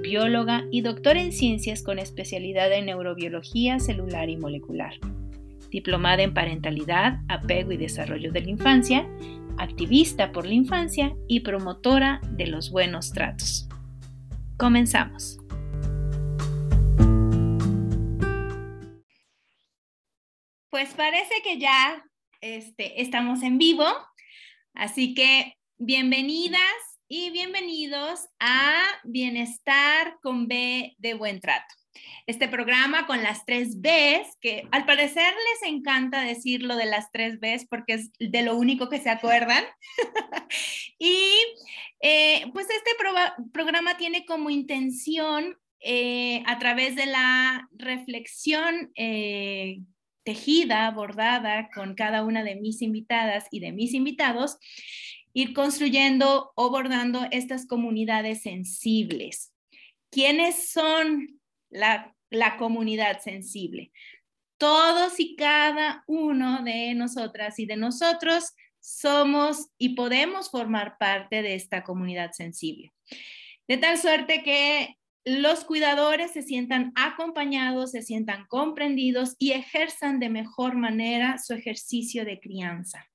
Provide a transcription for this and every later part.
bióloga y doctora en ciencias con especialidad en neurobiología celular y molecular. Diplomada en parentalidad, apego y desarrollo de la infancia, activista por la infancia y promotora de los buenos tratos. Comenzamos. Pues parece que ya este, estamos en vivo, así que bienvenidas y bienvenidos a Bienestar con B de Buen Trato. Este programa con las tres Bs, que al parecer les encanta decir lo de las tres Bs porque es de lo único que se acuerdan. y eh, pues este programa tiene como intención eh, a través de la reflexión eh, tejida, bordada con cada una de mis invitadas y de mis invitados, ir construyendo o bordando estas comunidades sensibles. ¿Quiénes son la, comunidad sensible? Todos y cada uno de nosotras y de nosotros somos y podemos formar parte de esta comunidad sensible. De tal suerte que los cuidadores se sientan acompañados, se sientan comprendidos y ejerzan de mejor manera su ejercicio de crianza.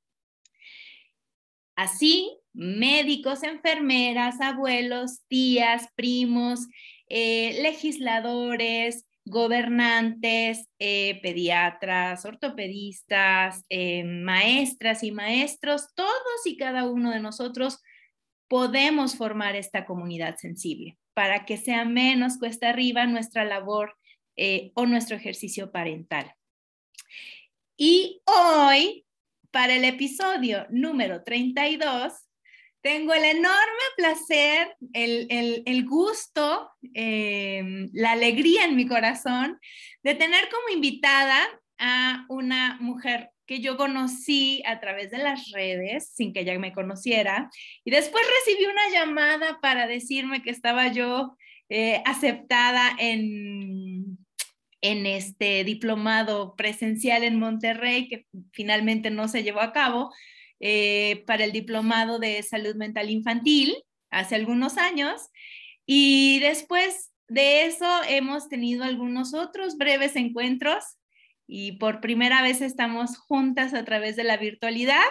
Así, médicos, enfermeras, abuelos, tías, primos, eh, legisladores, gobernantes, eh, pediatras, ortopedistas, eh, maestras y maestros, todos y cada uno de nosotros podemos formar esta comunidad sensible para que sea menos cuesta arriba nuestra labor o nuestro ejercicio parental. Y hoy para el episodio número 32, tengo el enorme placer, el, gusto, em, la alegría en mi corazón de tener como invitada a una mujer que yo conocí a través de las redes, sin que ella me conociera, y después recibí una llamada para decirme que estaba yo eh, aceptada en en este diplomado presencial en Monterrey, que finalmente no se llevó a cabo, eh, para el diplomado de salud mental infantil hace algunos años. Y después de eso hemos tenido algunos otros breves encuentros y por primera vez estamos juntas a través de la virtualidad.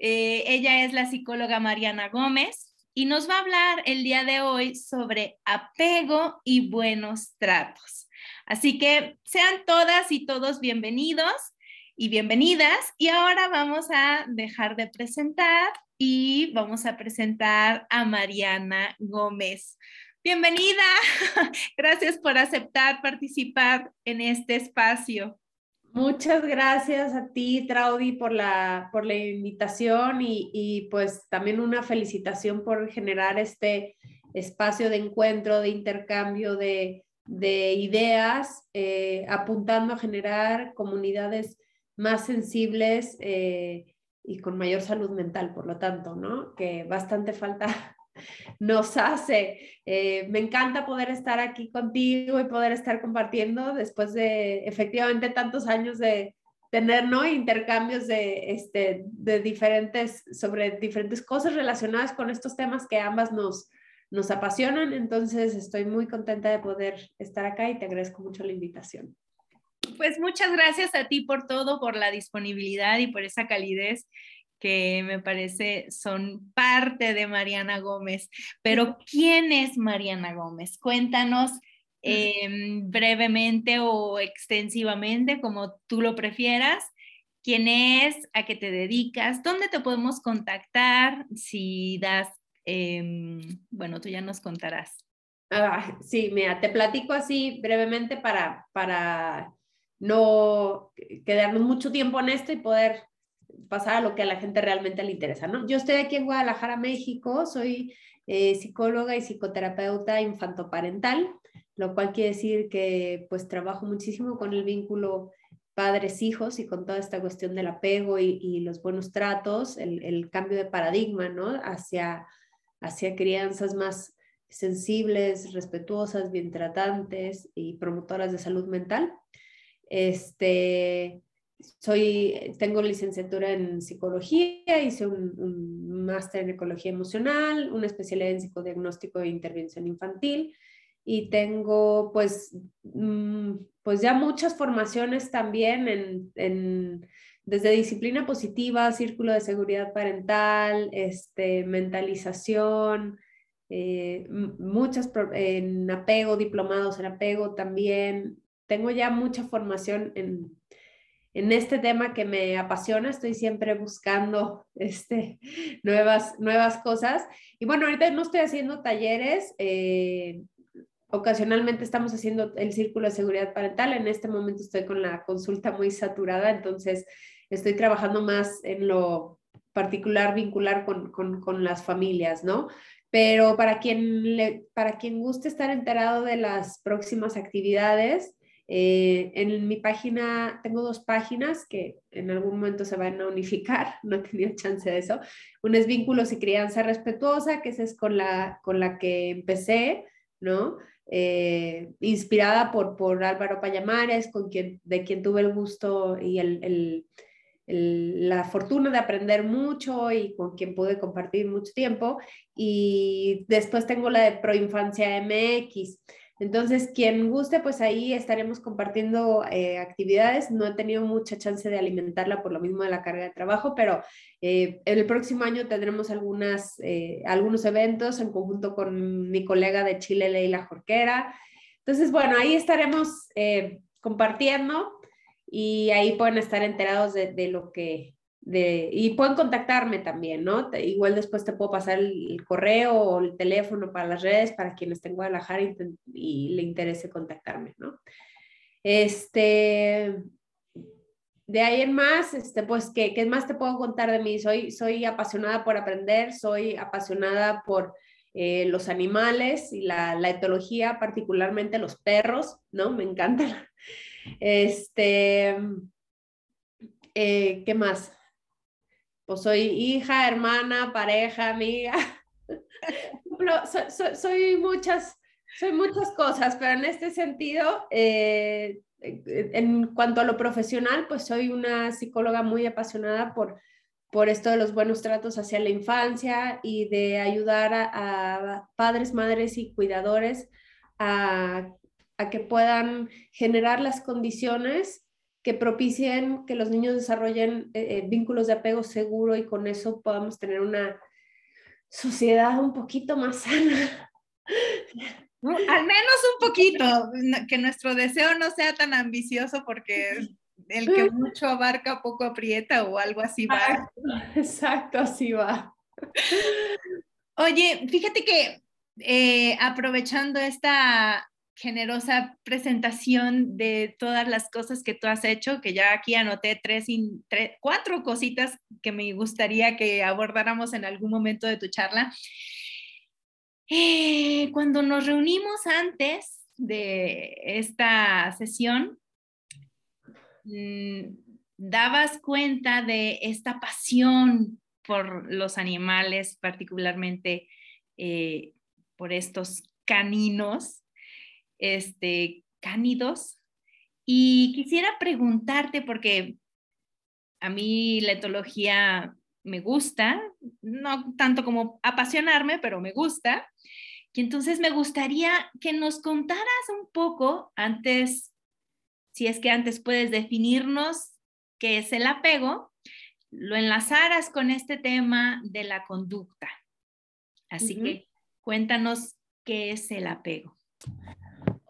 Eh, ella es la psicóloga Mariana Gómez y nos va a hablar el día de hoy sobre apego y buenos tratos. Así que sean todas y todos bienvenidos y bienvenidas. Y ahora vamos a dejar de presentar y vamos a presentar a Mariana Gómez. Bienvenida. Gracias por aceptar participar en este espacio. Muchas gracias a ti, Traudy, por la, por la invitación y, y, pues también una felicitación por generar este espacio de encuentro, de intercambio, de, de ideas eh, apuntando a generar comunidades más sensibles eh, y con mayor salud mental, por lo tanto, ¿no? Que bastante falta nos hace. Eh, me encanta poder estar aquí contigo y poder estar compartiendo después de efectivamente tantos años de tener ¿no? intercambios de, este, de diferentes, sobre diferentes cosas relacionadas con estos temas que ambas nos, nos apasionan, entonces estoy muy contenta de poder estar acá y te agradezco mucho la invitación. Pues muchas gracias a ti por todo, por la disponibilidad y por esa calidez que me parece son parte de Mariana Gómez. Pero ¿quién es Mariana Gómez? Cuéntanos em, brevemente o extensivamente, como tú lo prefieras. ¿Quién es? ¿A qué te dedicas? ¿Dónde te podemos contactar? Si das Em, bueno, tú ya nos contarás. Ah, sí, mira, te platico así brevemente para, para no quedarnos mucho tiempo en esto y poder pasar a lo que a la gente realmente le interesa, ¿no? Yo estoy aquí en Guadalajara, México, soy eh, psicóloga y psicoterapeuta infantoparental, lo cual quiere decir que pues trabajo muchísimo con el vínculo padres hijos y con toda esta cuestión del apego y, los buenos tratos, el, cambio de paradigma, ¿no? Hacia, hacia crianzas más sensibles, respetuosas, bien tratantes y promotoras de salud mental. Este, soy, tengo licenciatura en psicología, hice un, máster en ecología emocional, una especialidad en psicodiagnóstico e intervención infantil y tengo pues, mm, pues ya muchas formaciones también en, desde disciplina positiva, círculo de seguridad parental, este, mentalización, eh, muchas en apego, diplomados en apego también. Tengo ya mucha formación en, en este tema que me apasiona, estoy siempre buscando este, nuevas, nuevas cosas. Y bueno, ahorita no estoy haciendo talleres, eh, ocasionalmente estamos haciendo el círculo de seguridad parental. En este momento estoy con la consulta muy saturada, entonces estoy trabajando más en lo particular, vincular con, con, las familias, ¿no? Pero para quien, le, para quien guste estar enterado de las próximas actividades, eh, en mi página, tengo dos páginas que en algún momento se van a unificar, no he tenido chance de eso. Una es Vínculos y Crianza Respetuosa, que esa es con la, con la que empecé, ¿no? Eh, inspirada por, por Álvaro Payamares, con quien, de quien tuve el gusto y el, la fortuna de aprender mucho y con quien pude compartir mucho tiempo. Y después tengo la de Proinfancia MX. Entonces, quien guste, pues ahí estaremos compartiendo eh, actividades. No he tenido mucha chance de alimentarla por lo mismo de la carga de trabajo, pero eh, el próximo año tendremos algunas, eh, algunos eventos en conjunto con mi colega de Chile, Leila Jorquera. Entonces, bueno, ahí estaremos compartiendo y ahí pueden estar enterados de lo que y pueden contactarme también, ¿no? igual después te puedo pasar el, correo o el teléfono para las redes para quienes estén en Guadalajara y, le interese contactarme, ¿no? Este, de ahí en más, este, pues, ¿qué, ¿qué, más te puedo contar de mí? Soy, soy apasionada por aprender, soy apasionada por eh, los animales y la, etología, particularmente los perros, ¿no? Me encantan. Este, eh, ¿qué más? Pues, soy hija, hermana, pareja, amiga. soy, muchas, soy muchas cosas, pero en este sentido, eh, en cuanto a lo profesional, pues soy una psicóloga muy apasionada por, por esto de los buenos tratos hacia la infancia y de ayudar a, padres, madres y cuidadores a, a, que puedan generar las condiciones que propicien que los niños desarrollen eh, eh, vínculos de apego seguro y con eso podamos tener una sociedad un poquito más sana. Al menos un poquito, que nuestro deseo no sea tan ambicioso porque el que mucho abarca poco aprieta o algo así va. Exacto, así va. Oye, fíjate que eh, aprovechando esta generosa presentación de todas las cosas que tú has hecho, que ya aquí anoté tres, cuatro cositas que me gustaría que abordáramos en algún momento de tu charla. Eh, cuando nos reunimos antes de esta sesión, mm, dabas cuenta de esta pasión por los animales, particularmente eh, por estos caninos este, cánidos. Y quisiera preguntarte, porque a mí la etología me gusta, no tanto como apasionarme, pero me gusta. Y entonces me gustaría que nos contaras un poco antes, si es que antes puedes definirnos qué es el apego, lo enlazaras con este tema de la conducta. Así que cuéntanos qué es el apego.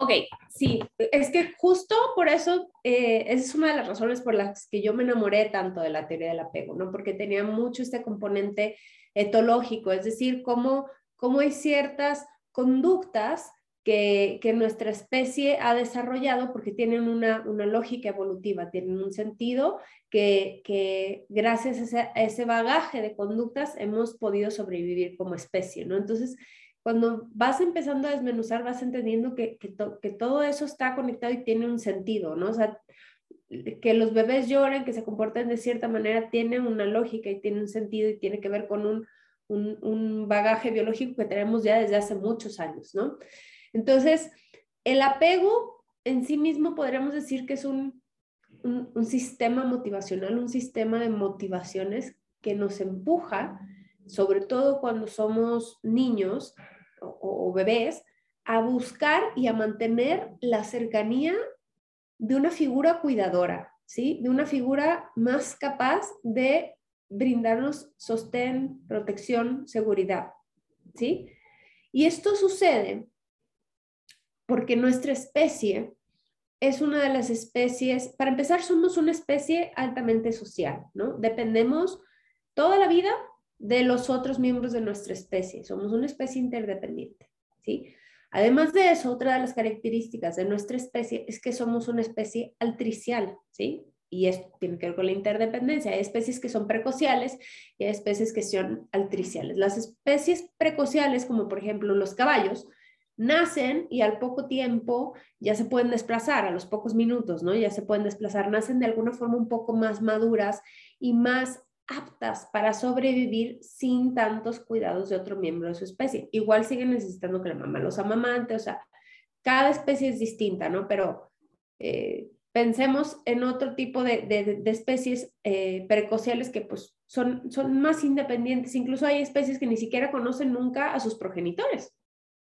Ok, sí, es que justo por eso eh, es una de las razones por las que yo me enamoré tanto de la teoría del apego, ¿no? Porque tenía mucho este componente etológico, es decir, cómo, cómo hay ciertas conductas que, que, nuestra especie ha desarrollado porque tienen una, una lógica evolutiva, tienen un sentido que, que gracias a ese, a ese, bagaje de conductas hemos podido sobrevivir como especie, ¿no? Entonces, cuando vas empezando a desmenuzar, vas entendiendo que, que, todo eso está conectado y tiene un sentido, ¿no? O sea, que los bebés lloren, que se comporten de cierta manera, tiene una lógica y tiene un sentido y tiene que ver con un, un, bagaje biológico que tenemos ya desde hace muchos años, ¿no? Entonces, el apego en sí mismo podríamos decir que es un, un, sistema motivacional, un sistema de motivaciones que nos empuja, sobre todo cuando somos niños o bebés, a buscar y a mantener la cercanía de una figura cuidadora, ¿sí? De una figura más capaz de brindarnos sostén, protección, seguridad, ¿sí? Y esto sucede porque nuestra especie es una de las especies, para empezar, somos una especie altamente social, ¿no? Dependemos toda la vida de los otros miembros de nuestra especie, somos una especie interdependiente, ¿sí? Además de eso, otra de las características de nuestra especie es que somos una especie altricial, ¿sí? Y esto tiene que ver con la interdependencia. Hay especies que son precociales y hay especies que son altriciales. Las especies precociales, como por ejemplo los caballos, nacen y al poco tiempo ya se pueden desplazar, a los pocos minutos, ¿no? Ya se pueden desplazar, nacen de alguna forma un poco más maduras y más aptas para sobrevivir sin tantos cuidados de otro miembro de su especie. Igual siguen necesitando que la mamá los amamante, o sea, cada especie es distinta, ¿no? Pero eh, pensemos en otro tipo de, especies eh, precociales que pues son, son más independientes, incluso hay especies que ni siquiera conocen nunca a sus progenitores,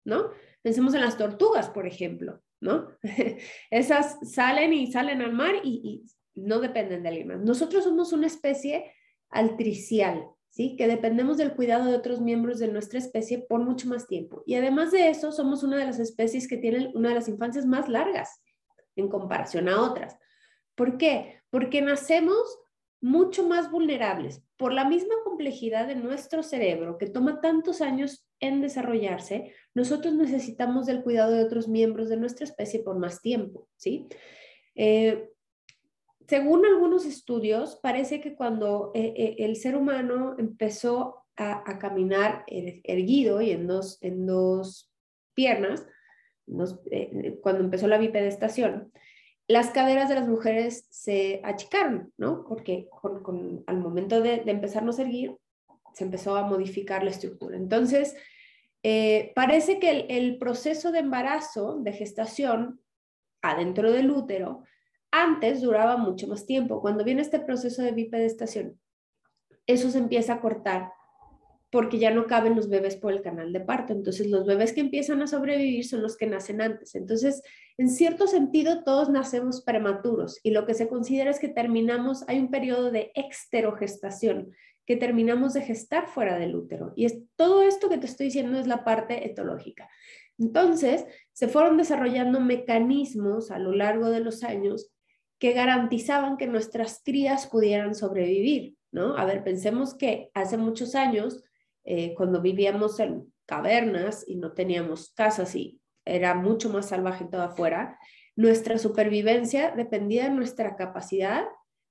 ¿no? Pensemos en las tortugas, por ejemplo, ¿no? Esas salen y salen al mar y, y no dependen de alguien más. Nosotros somos una especie altricial, ¿sí? Que dependemos del cuidado de otros miembros de nuestra especie por mucho más tiempo. Y además de eso, somos una de las especies que tienen una de las infancias más largas en comparación a otras. ¿Por qué? Porque nacemos mucho más vulnerables por la misma complejidad de nuestro cerebro que toma tantos años en desarrollarse, nosotros necesitamos del cuidado de otros miembros de nuestra especie por más tiempo, ¿sí? Eh, según algunos estudios, parece que cuando eh, eh, el ser humano empezó a, caminar er, erguido y en dos, en dos piernas, eh, cuando empezó la bipedestación, las caderas de las mujeres se achicaron, ¿no? Porque al momento de, empezarnos a erguir, se empezó a modificar la estructura. Entonces, parece que el proceso de embarazo, de gestación, adentro del útero, antes duraba mucho más tiempo. Cuando viene este proceso de bipedestación, eso se empieza a cortar porque ya no caben los bebés por el canal de parto. Entonces, los bebés que empiezan a sobrevivir son los que nacen antes. Entonces, en cierto sentido, todos nacemos prematuros y lo que se considera es que terminamos, hay un periodo de exterogestación, que terminamos de gestar fuera del útero. Y todo esto que te estoy diciendo es la parte etológica. Entonces, se fueron desarrollando mecanismos a lo largo de los años que garantizaban que nuestras crías pudieran sobrevivir, ¿no? A ver, pensemos que hace muchos años, eh, cuando vivíamos en cavernas y no teníamos casas y era mucho más salvaje todo afuera, nuestra supervivencia dependía de nuestra capacidad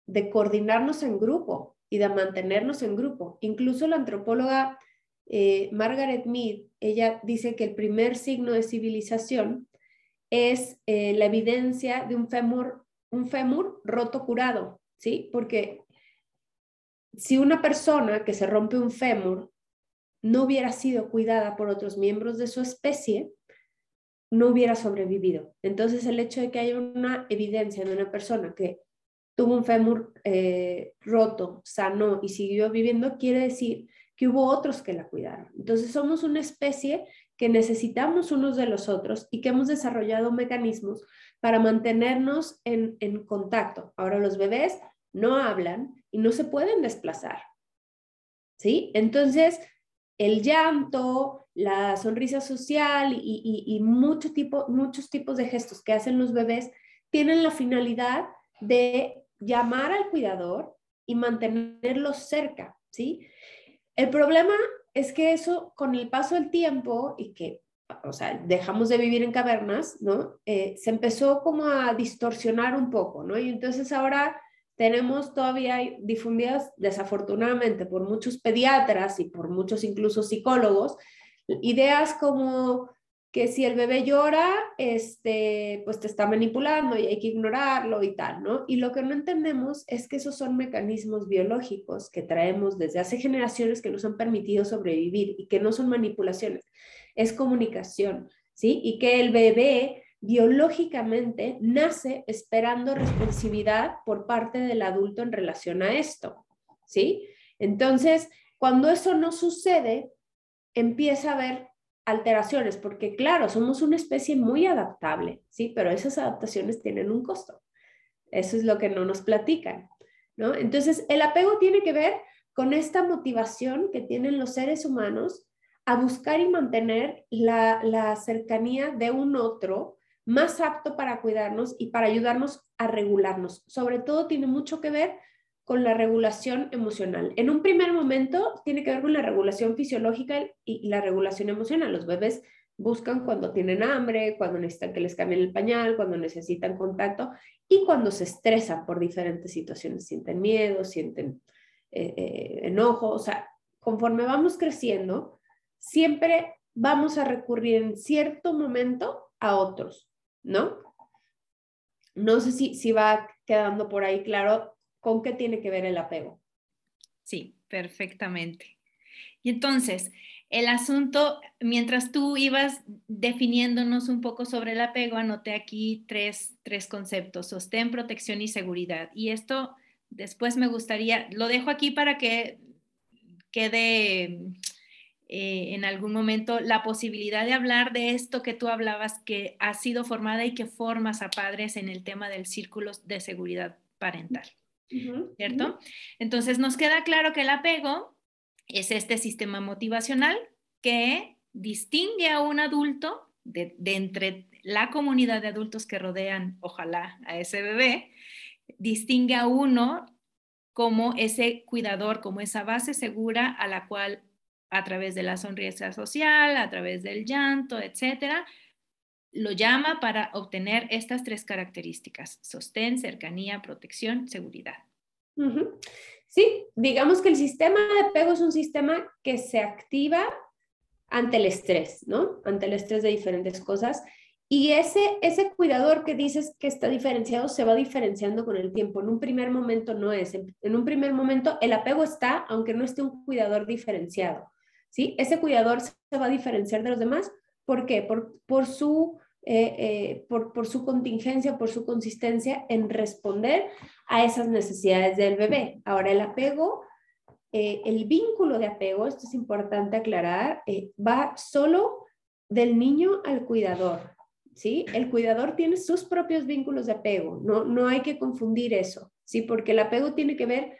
de coordinarnos en grupo y de mantenernos en grupo. Incluso la antropóloga eh, Margaret Mead, ella dice que el primer signo de civilización es eh, la evidencia de un fémur un fémur roto curado, ¿sí? Porque si una persona que se rompe un fémur no hubiera sido cuidada por otros miembros de su especie, no hubiera sobrevivido. Entonces, el hecho de que haya una evidencia de una persona que tuvo un fémur eh, roto, sanó y siguió viviendo, quiere decir que hubo otros que la cuidaron. Entonces, somos una especie que necesitamos unos de los otros y que hemos desarrollado mecanismos para mantenernos en, contacto. Ahora los bebés no hablan y no se pueden desplazar. ¿Sí? Entonces, el llanto, la sonrisa social y, mucho tipo, muchos tipos de gestos que hacen los bebés tienen la finalidad de llamar al cuidador y mantenerlos cerca, ¿sí? El problema es que eso con el paso del tiempo y que, o sea, dejamos de vivir en cavernas, ¿no? Eh, se empezó como a distorsionar un poco, ¿no? Y entonces ahora tenemos todavía difundidas, desafortunadamente, por muchos pediatras y por muchos incluso psicólogos, ideas como que si el bebé llora, este, pues te está manipulando y hay que ignorarlo y tal, ¿no? Y lo que no entendemos es que esos son mecanismos biológicos que traemos desde hace generaciones que nos han permitido sobrevivir y que no son manipulaciones, es comunicación, ¿sí? Y que el bebé biológicamente nace esperando responsividad por parte del adulto en relación a esto, ¿sí? Entonces, cuando eso no sucede, empieza a haber alteraciones, porque claro, somos una especie muy adaptable, ¿sí? Pero esas adaptaciones tienen un costo. Eso es lo que no nos platican, ¿no? Entonces, el apego tiene que ver con esta motivación que tienen los seres humanos a buscar y mantener la, la cercanía de un otro más apto para cuidarnos y para ayudarnos a regularnos. Sobre todo tiene mucho que ver con la regulación emocional. En un primer momento tiene que ver con la regulación fisiológica y la regulación emocional. Los bebés buscan cuando tienen hambre, cuando necesitan que les cambien el pañal, cuando necesitan contacto y cuando se estresan por diferentes situaciones, sienten miedo, sienten eh, eh, enojo. O sea, conforme vamos creciendo, siempre vamos a recurrir en cierto momento a otros, ¿no? No sé si, si va quedando por ahí claro ¿Con qué tiene que ver el apego? Sí, perfectamente. Y entonces, el asunto, mientras tú ibas definiéndonos un poco sobre el apego, anoté aquí tres, tres conceptos, sostén, protección y seguridad. Y esto después me gustaría, lo dejo aquí para que quede eh, en algún momento la posibilidad de hablar de esto que tú hablabas, que ha sido formada y que formas a padres en el tema del círculo de seguridad parental. ¿cierto? Entonces nos queda claro que el apego es este sistema motivacional que distingue a un adulto de, entre la comunidad de adultos que rodean, ojalá, a ese bebé, distingue a uno como ese cuidador, como esa base segura a la cual a través de la sonrisa social, a través del llanto, etcétera, lo llama para obtener estas tres características, sostén, cercanía, protección, seguridad. Sí, digamos que el sistema de apego es un sistema que se activa ante el estrés, ¿no? Ante el estrés de diferentes cosas. Y ese, ese cuidador que dices que está diferenciado se va diferenciando con el tiempo. En un primer momento no es. En un primer momento el apego está, aunque no esté un cuidador diferenciado. ¿Sí? Ese cuidador se va a diferenciar de los demás. ¿Por qué? Por, por su eh, eh, por, por, su contingencia, por su consistencia en responder a esas necesidades del bebé. Ahora, el apego, eh, el vínculo de apego, esto es importante aclarar, va solo del niño al cuidador. ¿Sí? El cuidador tiene sus propios vínculos de apego, no, no hay que confundir eso, ¿sí? Porque el apego tiene que ver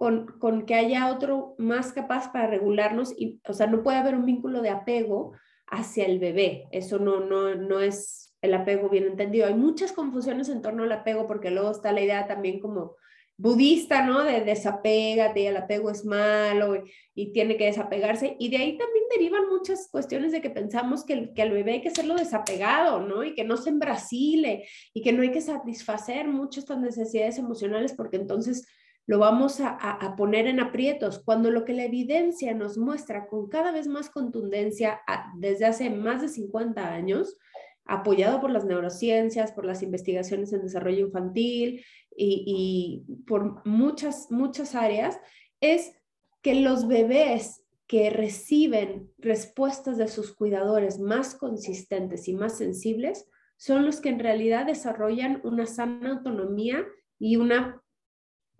con, con, que haya otro más capaz para regularnos, y, o sea, no puede haber un vínculo de apego hacia el bebé. Eso no, no, no es el apego bien entendido. Hay muchas confusiones en torno al apego porque luego está la idea también como budista, ¿no? De desapégate, el apego es malo y, tiene que desapegarse. Y de ahí también derivan muchas cuestiones de que pensamos que, que al bebé hay que hacerlo desapegado, ¿no? Y que no se embrasile y que no hay que satisfacer mucho estas necesidades emocionales porque entonces lo vamos a, poner en aprietos, cuando lo que la evidencia nos muestra con cada vez más contundencia desde hace más de 50 años, apoyado por las neurociencias, por las investigaciones en desarrollo infantil y, y por muchas, muchas áreas, es que los bebés que reciben respuestas de sus cuidadores más consistentes y más sensibles son los que en realidad desarrollan una sana autonomía y una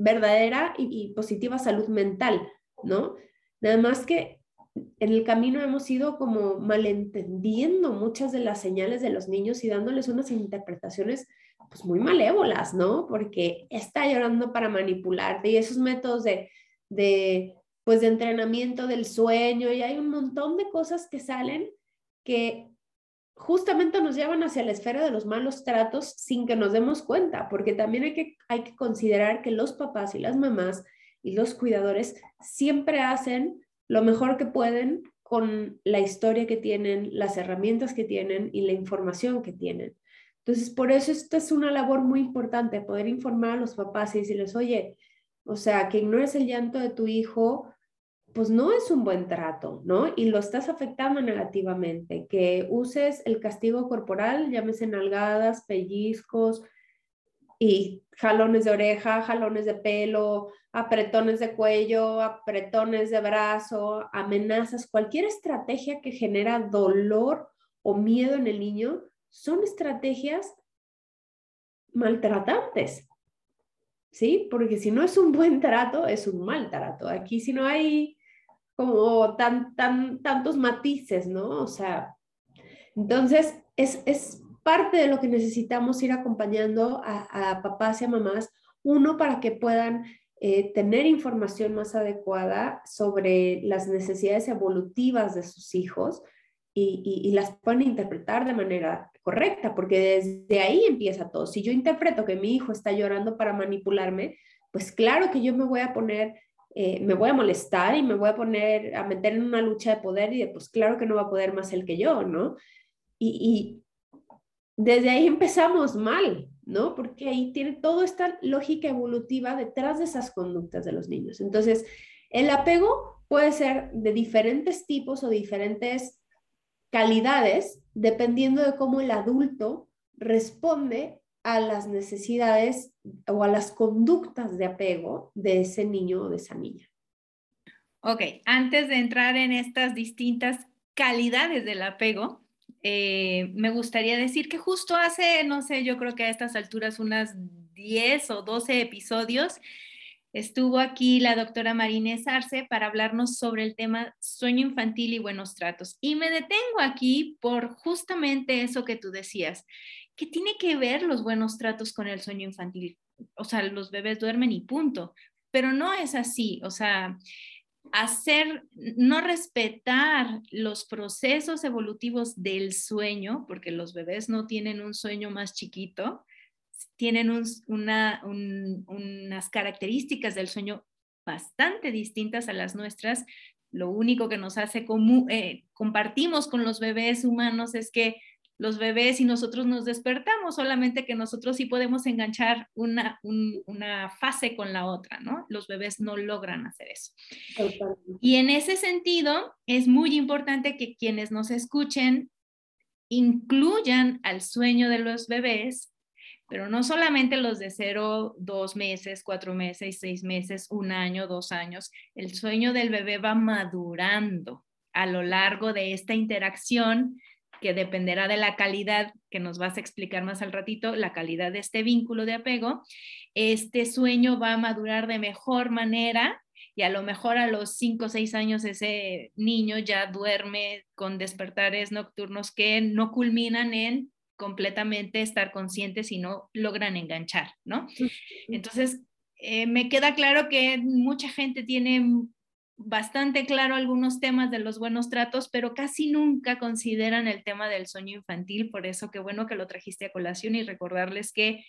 verdadera y, positiva salud mental, ¿no? Nada más que en el camino hemos ido como malentendiendo muchas de las señales de los niños y dándoles unas interpretaciones pues muy malévolas, ¿no? Porque está llorando para manipularte y esos métodos de, de, pues de entrenamiento del sueño y hay un montón de cosas que salen que justamente nos llevan hacia la esfera de los malos tratos sin que nos demos cuenta, porque también hay que, hay que considerar que los papás y las mamás y los cuidadores siempre hacen lo mejor que pueden con la historia que tienen, las herramientas que tienen y la información que tienen. Entonces, por eso esta es una labor muy importante, poder informar a los papás y decirles, oye, o sea, que ignores el llanto de tu hijo pues no es un buen trato, ¿no? Y lo estás afectando negativamente, que uses el castigo corporal, llámese nalgadas, pellizcos y jalones de oreja, jalones de pelo, apretones de cuello, apretones de brazo, amenazas, cualquier estrategia que genera dolor o miedo en el niño, son estrategias maltratantes. ¿Sí? Porque si no es un buen trato, es un mal trato. Aquí si no hay como tan, tan, tantos matices, ¿no? O sea, entonces es, es parte de lo que necesitamos ir acompañando a, papás y a mamás, uno para que puedan eh, tener información más adecuada sobre las necesidades evolutivas de sus hijos y, y, las puedan interpretar de manera correcta, porque desde ahí empieza todo. Si yo interpreto que mi hijo está llorando para manipularme, pues claro que yo me voy a poner eh, me voy a molestar y me voy a poner a meter en una lucha de poder y de, pues claro que no va a poder más él que yo, ¿no? Y, desde ahí empezamos mal, ¿no? Porque ahí tiene toda esta lógica evolutiva detrás de esas conductas de los niños. Entonces, el apego puede ser de diferentes tipos o diferentes calidades, dependiendo de cómo el adulto responde a las necesidades o a las conductas de apego de ese niño o de esa niña. Ok, antes de entrar en estas distintas calidades del apego, eh, me gustaría decir que justo hace, no sé, yo creo que a estas alturas unas 10 o 12 episodios, estuvo aquí la doctora Marínez Arce para hablarnos sobre el tema sueño infantil y buenos tratos. Y me detengo aquí por justamente eso que tú decías. ¿qué tiene que ver los buenos tratos con el sueño infantil? O sea, los bebés duermen y punto, pero no es así, o sea, hacer, no respetar los procesos evolutivos del sueño, porque los bebés no tienen un sueño más chiquito, tienen una, unas características del sueño bastante distintas a las nuestras. Lo único que nos hace común, eh, compartimos con los bebés humanos es que los bebés y nosotros nos despertamos, solamente que nosotros sí podemos enganchar una, una fase con la otra, ¿no? Los bebés no logran hacer eso. Y en ese sentido, es muy importante que quienes nos escuchen incluyan al sueño de los bebés, pero no solamente los de cero, dos meses, cuatro meses, seis meses, un año, dos años. El sueño del bebé va madurando a lo largo de esta interacción que dependerá de la calidad que nos vas a explicar más al ratito, la calidad de este vínculo de apego, este sueño va a madurar de mejor manera y a lo mejor a los 5 o 6 años ese niño ya duerme con despertares nocturnos que no culminan en completamente estar conscientes y no logran enganchar, ¿no? Entonces, eh, me queda claro que mucha gente tiene bastante claro algunos temas de los buenos tratos, pero casi nunca consideran el tema del sueño infantil. Por eso qué bueno que lo trajiste a colación y recordarles que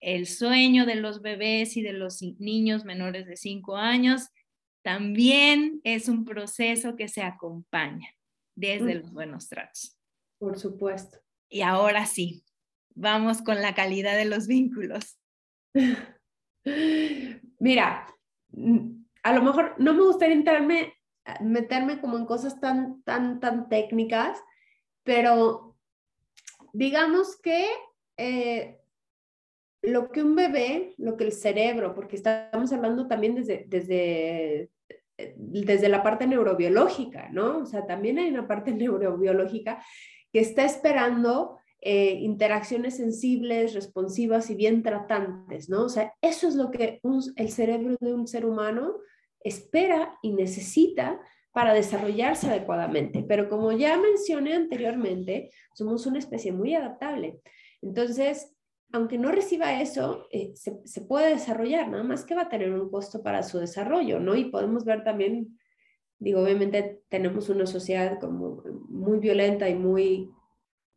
el sueño de los bebés y de los niños menores de 5 años también es un proceso que se acompaña desde los buenos tratos. Por supuesto. Y ahora sí, vamos con la calidad de los vínculos. Mira, a lo mejor no me gustaría entrarme, meterme como en cosas tan, tan, tan técnicas, pero digamos que eh, lo que un bebé, lo que el cerebro, porque estamos hablando también desde, desde, desde la parte neurobiológica, ¿no? O sea, también hay una parte neurobiológica que está esperando eh, interacciones sensibles, responsivas y bien tratantes, ¿no? O sea, eso es lo que el cerebro de un ser humano espera y necesita para desarrollarse adecuadamente. Pero como ya mencioné anteriormente, somos una especie muy adaptable. Entonces, aunque no reciba eso, eh, se, puede desarrollar, nada más que va a tener un costo para su desarrollo, ¿no? Y podemos ver también, digo, obviamente tenemos una sociedad como muy violenta y muy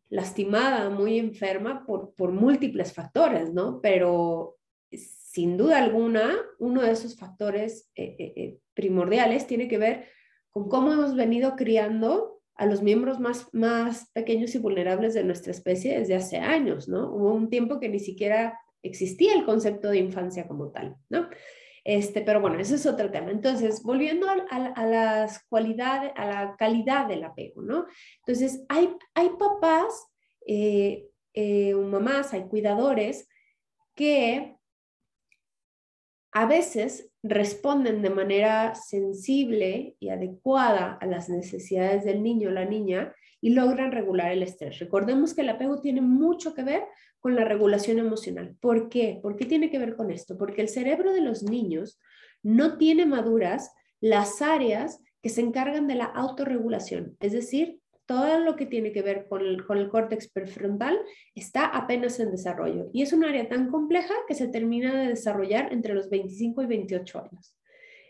lastimada, muy enferma por, por múltiples factores, ¿no? Pero sin duda alguna, uno de esos factores eh, eh, eh, primordiales tiene que ver con cómo hemos venido criando a los miembros más, más pequeños y vulnerables de nuestra especie desde hace años, ¿no? Hubo un tiempo que ni siquiera existía el concepto de infancia como tal, ¿no? Este, pero bueno, ese es otro tema. Entonces, volviendo a, las cualidades, a la calidad del apego, ¿no? Entonces, hay, hay papás, eh, eh, mamás, hay cuidadores que a veces responden de manera sensible y adecuada a las necesidades del niño o la niña y logran regular el estrés. Recordemos que el apego tiene mucho que ver con la regulación emocional. ¿Por qué? ¿Por qué tiene que ver con esto? Porque el cerebro de los niños no tiene maduras las áreas que se encargan de la autorregulación, es decir, todo lo que tiene que ver con el, con el córtex prefrontal está apenas en desarrollo y es un área tan compleja que se termina de desarrollar entre los 25 y 28 años.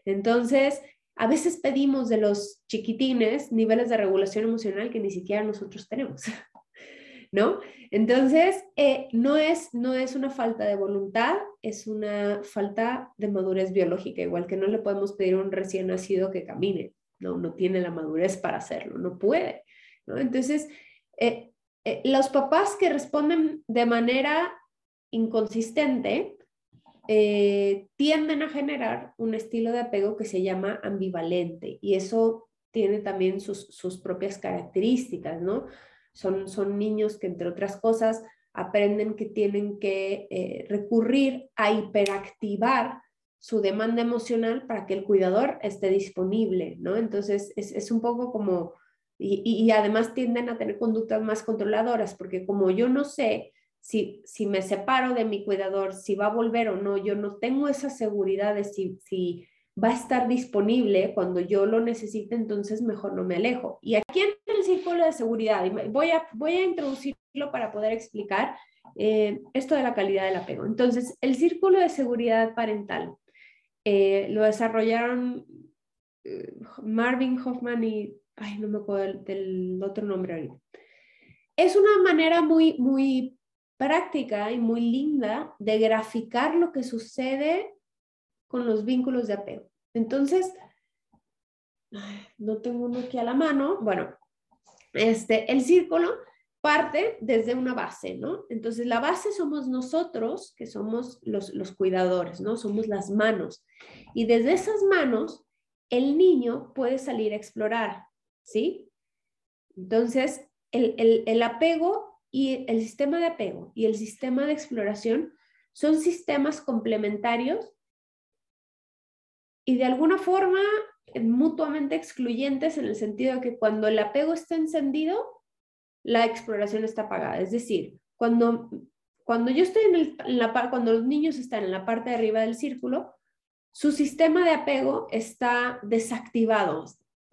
Entonces, a veces pedimos de los chiquitines niveles de regulación emocional que ni siquiera nosotros tenemos. ¿No? Entonces, eh, no, es, no es una falta de voluntad, es una falta de madurez biológica, igual que no le podemos pedir a un recién nacido que camine, no, tiene la madurez para hacerlo, no puede. ¿no? Entonces, eh, eh, los papás que responden de manera inconsistente eh, tienden a generar un estilo de apego que se llama ambivalente y eso tiene también sus, sus propias características, ¿no? Son, son niños que, entre otras cosas, aprenden que tienen que recurrir a hiperactivar su demanda emocional para que el cuidador esté disponible, ¿no? Entonces, es, es un poco como y, además tienden a tener conductas más controladoras, porque como yo no sé si, si me separo de mi cuidador, si va a volver o no, yo no tengo esa seguridad de si, si va a estar disponible cuando yo lo necesite, entonces mejor no me alejo. Y aquí en el círculo de seguridad, voy a, voy a introducirlo para poder explicar eh, esto de la calidad del apego. Entonces, el círculo de seguridad parental eh, lo desarrollaron eh, Marvin Hoffman y ay, no me acuerdo del, otro nombre ahorita. Es una manera muy, muy práctica y muy linda de graficar lo que sucede con los vínculos de apego. Entonces, no tengo uno aquí a la mano. Bueno, este, el círculo parte desde una base, ¿no? Entonces, la base somos nosotros, que somos los, los cuidadores, ¿no? Somos las manos. Y desde esas manos, el niño puede salir a explorar. ¿sí? Entonces, el, apego y el sistema de apego y el sistema de exploración son sistemas complementarios y de alguna forma mutuamente excluyentes en el sentido de que cuando el apego está encendido, la exploración está apagada. Es decir, cuando, cuando yo estoy en, en la cuando los niños están en la parte de arriba del círculo, su sistema de apego está desactivado,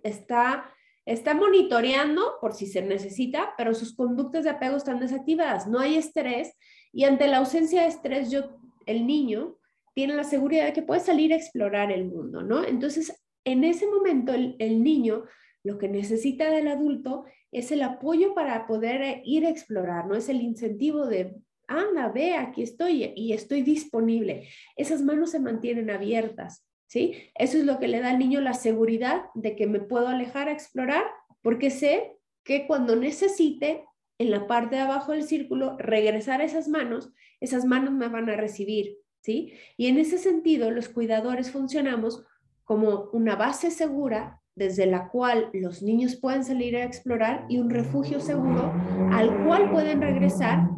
está Está monitoreando por si se necesita, pero sus conductas de apego están desactivadas. No hay estrés y ante la ausencia de estrés, yo, el niño tiene la seguridad de que puede salir a explorar el mundo, ¿no? Entonces, en ese momento, el, el niño lo que necesita del adulto es el apoyo para poder ir a explorar, ¿no? Es el incentivo de, anda, ve, aquí estoy y estoy disponible. Esas manos se mantienen abiertas. ¿Sí? Eso es lo que le da al niño la seguridad de que me puedo alejar a explorar porque sé que cuando necesite en la parte de abajo del círculo regresar a esas manos, esas manos me van a recibir, ¿sí? Y en ese sentido, los cuidadores funcionamos como una base segura desde la cual los niños pueden salir a explorar y un refugio seguro al cual pueden regresar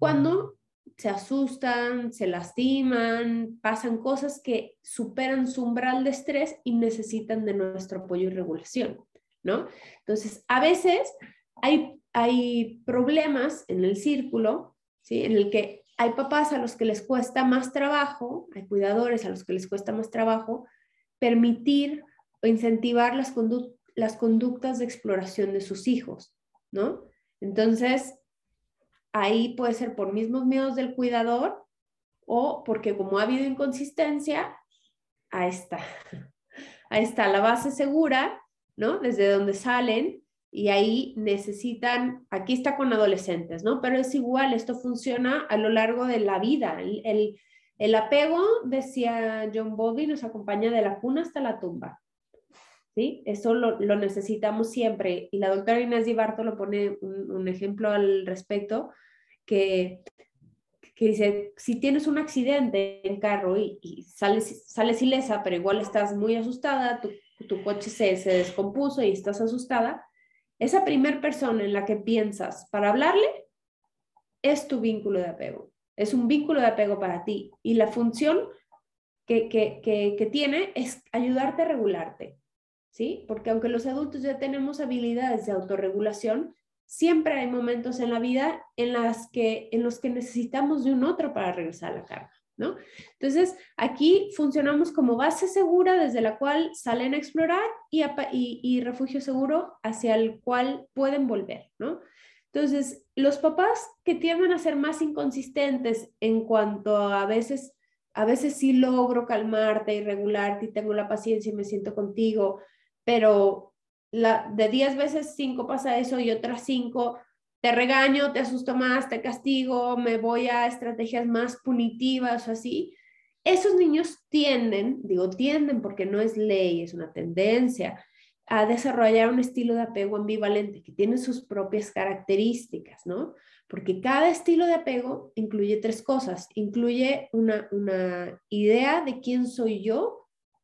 cuando se asustan, se lastiman, pasan cosas que superan su umbral de estrés y necesitan de nuestro apoyo y regulación, ¿no? Entonces, a veces hay, hay problemas en el círculo, ¿sí? En el que hay papás a los que les cuesta más trabajo, hay cuidadores a los que les cuesta más trabajo permitir o incentivar las, las conductas de exploración de sus hijos, ¿no? Entonces, ahí puede ser por mismos miedos del cuidador o porque como ha habido inconsistencia, ahí está. Ahí está la base segura, ¿no? Desde donde salen y ahí necesitan, aquí está con adolescentes, ¿no? Pero es igual, esto funciona a lo largo de la vida. El, el, apego, decía John Bowlby, nos acompaña de la cuna hasta la tumba. ¿Sí? Eso lo, lo necesitamos siempre. Y la doctora Inés Di Barto lo pone un, un ejemplo al respecto, que, que dice, si tienes un accidente en carro y, sales, sales ilesa, pero igual estás muy asustada, tu, tu coche se, se descompuso y estás asustada, esa primer persona en la que piensas para hablarle es tu vínculo de apego. Es un vínculo de apego para ti y la función que, que, que, tiene es ayudarte a regularte, ¿sí? Porque aunque los adultos ya tenemos habilidades de autorregulación, siempre hay momentos en la vida en, las que, en los que necesitamos de un otro para regresar a la carga. ¿No? Entonces, aquí funcionamos como base segura desde la cual salen a explorar y, refugio seguro hacia el cual pueden volver, ¿no? Entonces, los papás que tienden a ser más inconsistentes en cuanto a veces, a veces sí logro calmarte y regularte y tengo la paciencia y me siento contigo, pero la, de 10 veces 5 pasa eso y otras 5 te regaño, te asusto más, te castigo, me voy a estrategias más punitivas o así. Esos niños tienden, digo tienden porque no es ley, es una tendencia, a desarrollar un estilo de apego ambivalente que tiene sus propias características, ¿no? Porque cada estilo de apego incluye tres cosas. Incluye una, una idea de quién soy yo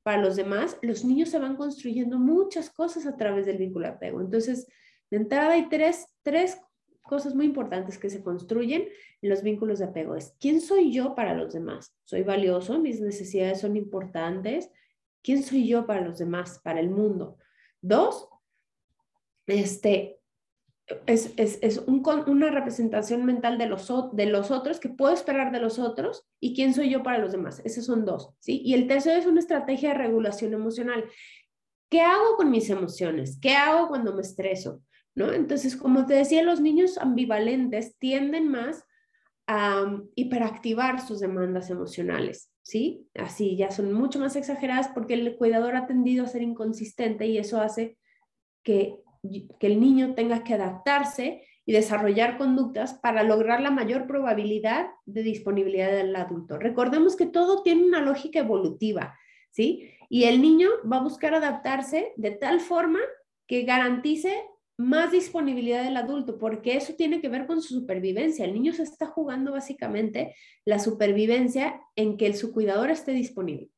para los demás. Los niños se van construyendo muchas cosas a través del vínculo de apego. Entonces, de entrada hay tres, tres cosas muy importantes que se construyen en los vínculos de apego. Es quién soy yo para los demás. Soy valioso, mis necesidades son importantes. ¿Quién soy yo para los demás, para el mundo? Dos, este, es, es, es un, una representación mental de los, de los otros, que puedo esperar de los otros y quién soy yo para los demás. Esos son dos, ¿sí? Y el tercero es una estrategia de regulación emocional. ¿Qué hago con mis emociones? ¿Qué hago cuando me estreso? ¿No? Entonces, como te decía, los niños ambivalentes tienden más a hiperactivar sus demandas emocionales. ¿sí? Así ya son mucho más exageradas porque el cuidador ha tendido a ser inconsistente y eso hace que, que el niño tenga que adaptarse y desarrollar conductas para lograr la mayor probabilidad de disponibilidad del adulto. Recordemos que todo tiene una lógica evolutiva, ¿sí? Y el niño va a buscar adaptarse de tal forma que garantice más disponibilidad del adulto, porque eso tiene que ver con su supervivencia. El niño se está jugando básicamente la supervivencia en que su cuidador esté disponible.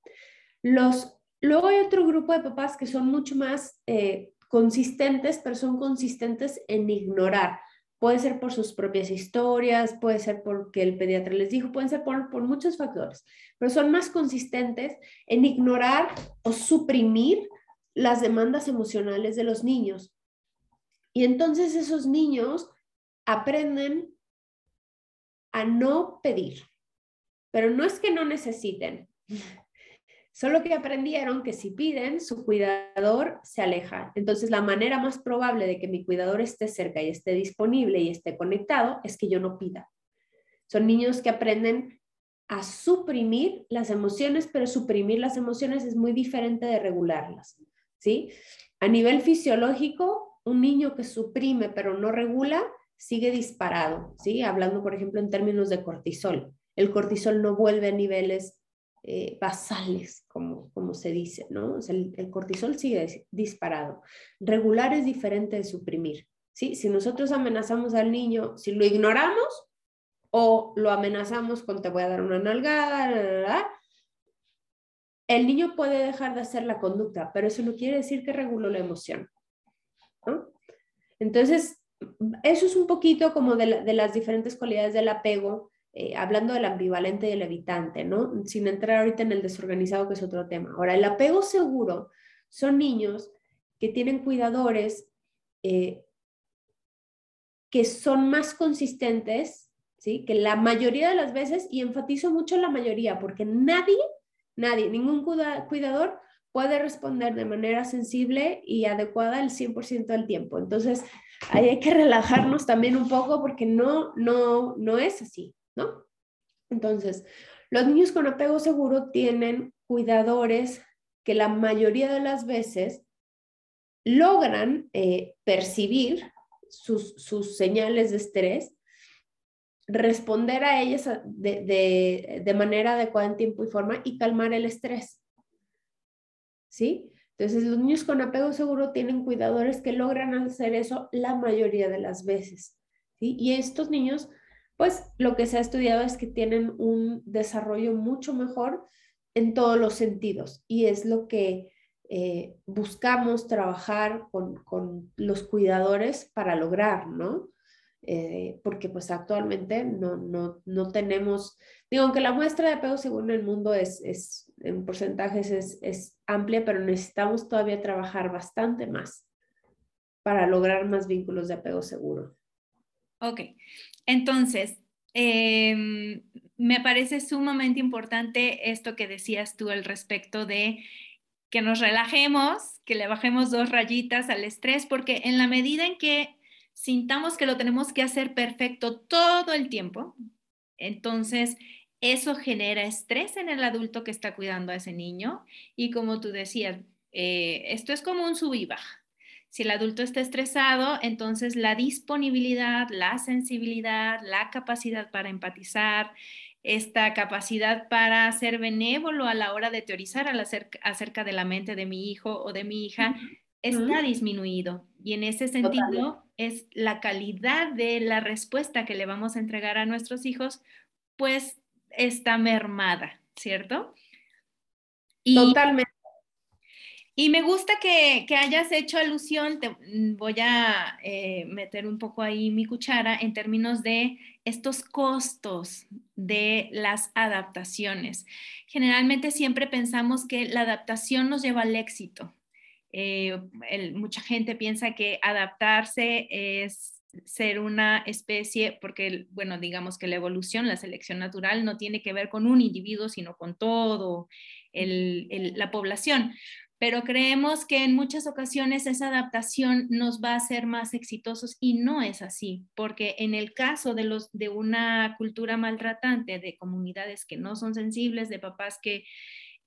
Los, luego hay otro grupo de papás que son mucho más eh, consistentes, pero son consistentes en ignorar. Puede ser por sus propias historias, puede ser porque el pediatra les dijo, pueden ser por, por muchos factores, pero son más consistentes en ignorar o suprimir las demandas emocionales de los niños y entonces esos niños aprenden a no pedir, pero no es que no necesiten, solo que aprendieron que si piden, su cuidador se aleja. Entonces la manera más probable de que mi cuidador esté cerca y esté disponible y esté conectado es que yo no pida. Son niños que aprenden a suprimir las emociones, pero suprimir las emociones es muy diferente de regularlas, ¿sí? A nivel fisiológico, un niño que suprime pero no regula sigue disparado, ¿sí? Hablando, por ejemplo, en términos de cortisol. El cortisol no vuelve a niveles eh, basales, como, como se dice, ¿no? El, cortisol sigue disparado. Regular es diferente de suprimir, ¿sí? Si nosotros amenazamos al niño, si lo ignoramos o lo amenazamos con te voy a dar una nalgada, el niño puede dejar de hacer la conducta, pero eso no quiere decir que reguló la emoción. Entonces, eso es un poquito como de, las diferentes cualidades del apego, eh, hablando del ambivalente y el evitante, ¿no? Sin entrar ahorita en el desorganizado, que es otro tema. Ahora, el apego seguro son niños que tienen cuidadores eh, que son más consistentes, ¿sí? Que la mayoría de las veces, y enfatizo mucho la mayoría, porque nadie, nadie, ningún cuidador puede responder de manera sensible y adecuada el 100% del tiempo. Entonces, ahí hay que relajarnos también un poco porque no, no, no es así, ¿no? Entonces, los niños con apego seguro tienen cuidadores que la mayoría de las veces logran eh, percibir sus, señales de estrés, responder a ellas de, de, de manera adecuada en tiempo y forma y calmar el estrés. ¿sí? Entonces, los niños con apego seguro tienen cuidadores que logran hacer eso la mayoría de las veces, ¿sí? Y estos niños pues lo que se ha estudiado es que tienen un desarrollo mucho mejor en todos los sentidos y es lo que eh, buscamos trabajar con, los cuidadores para lograr, ¿no? Eh, porque pues actualmente no, no, no, tenemos, digo, aunque la muestra de apego según el mundo es, es en porcentajes es, es amplia, pero necesitamos todavía trabajar bastante más para lograr más vínculos de apego seguro. Ok, entonces, em, me parece sumamente importante esto que decías tú al respecto de que nos relajemos, que le bajemos dos rayitas al estrés, porque en la medida en que sintamos que lo tenemos que hacer perfecto todo el tiempo, entonces eso genera estrés en el adulto que está cuidando a ese niño y como tú decías, eh, esto es como un sub y baja. Si el adulto está estresado, entonces la disponibilidad, la sensibilidad, la capacidad para empatizar, esta capacidad para ser benévolo a la hora de teorizar acerca de la mente de mi hijo o de mi hija, está disminuido. Y en ese sentido es la calidad de la respuesta que le vamos a entregar a nuestros hijos, pues está mermada, ¿cierto? Totalmente. Y me gusta que, hayas hecho alusión, te mm, voy a eh, meter un poco ahí mi cuchara en términos de estos costos de las adaptaciones. Generalmente siempre pensamos que la adaptación nos lleva al éxito. Eh, mucha gente piensa que adaptarse es ser una especie, porque, bueno, digamos que la evolución, la selección natural no tiene que ver con un individuo, sino con todo la población pero creemos que en muchas ocasiones esa adaptación nos va a hacer más exitosos y no es así, porque en el caso de, los, de una cultura maltratante, de comunidades que no son sensibles, de papás que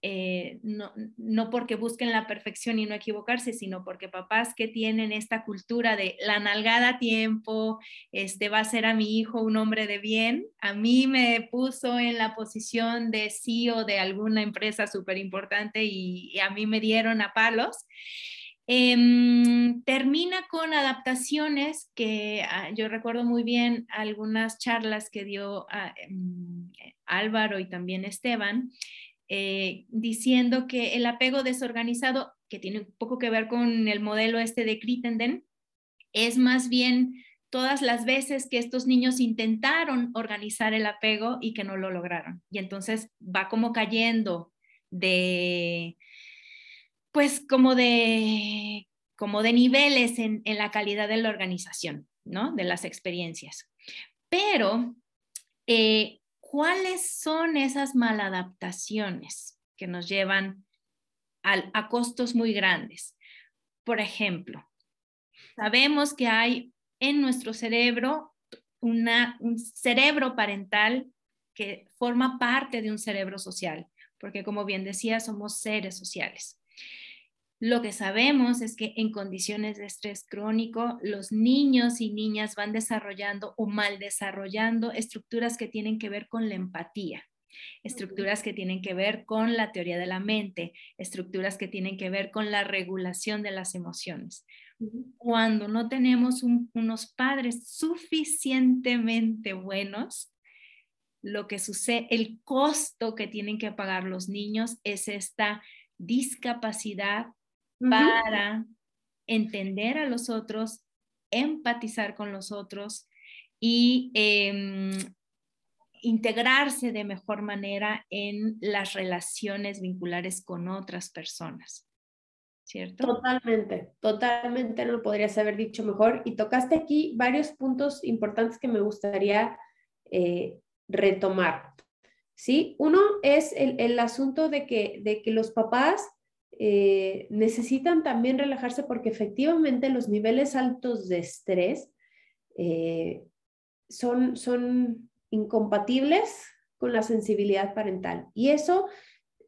eh, no, no, porque busquen la perfección y no equivocarse, sino porque papás que tienen esta cultura de la nalgada a tiempo, este va a ser a mi hijo un hombre de bien, a mí me puso en la posición de CEO de alguna empresa súper importante y, a mí me dieron a palos. Em, termina con adaptaciones que ah, yo recuerdo muy bien algunas charlas que dio ah, em, Álvaro y también Esteban, eh, diciendo que el apego desorganizado, que tiene un poco que ver con el modelo este de Crittenden, es más bien todas las veces que estos niños intentaron organizar el apego y que no lo lograron. Y entonces va como cayendo de, pues como de, como de niveles en, la calidad de la organización, ¿no? De las experiencias. Pero eh, ¿cuáles son esas maladaptaciones que nos llevan a, costos muy grandes? Por ejemplo, sabemos que hay en nuestro cerebro un cerebro parental que forma parte de un cerebro social, porque como bien decía, somos seres sociales. Lo que sabemos es que en condiciones de estrés crónico, los niños y niñas van desarrollando o mal desarrollando estructuras que tienen que ver con la empatía, estructuras que tienen que ver con la teoría de la mente, estructuras que tienen que ver con la regulación de las emociones. Cuando no tenemos unos padres suficientemente buenos, lo que sucede, el costo que tienen que pagar los niños es esta discapacidad para entender a los otros, empatizar con los otros y em, integrarse de mejor manera en las relaciones vinculares con otras personas. ¿Cierto? Totalmente, totalmente no lo podrías haber dicho mejor. Y tocaste aquí varios puntos importantes que me gustaría eh, retomar. ¿Sí? Uno es el, el asunto de que, de que los papás eh, necesitan también relajarse porque efectivamente los niveles altos de estrés eh, son, son incompatibles con la sensibilidad parental. Y eso,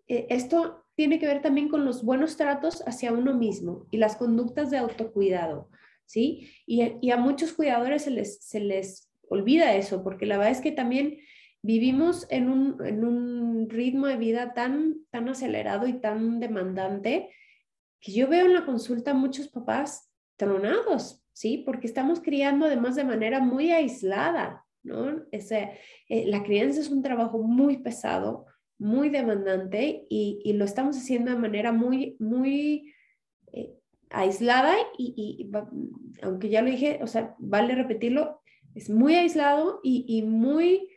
eh, esto tiene que ver también con los buenos tratos hacia uno mismo y las conductas de autocuidado, ¿sí? Y, a muchos cuidadores se les, se les olvida eso, porque la verdad es que también vivimos en un, ritmo de vida tan, tan acelerado y tan demandante que yo veo en la consulta muchos papás tronados, ¿sí? Porque estamos criando además de manera muy aislada, ¿no? Ese, eh, la crianza es un trabajo muy pesado, muy demandante y, lo estamos haciendo de manera muy, muy eh, aislada y, aunque ya lo dije, o sea, vale repetirlo, es muy aislado y, y muy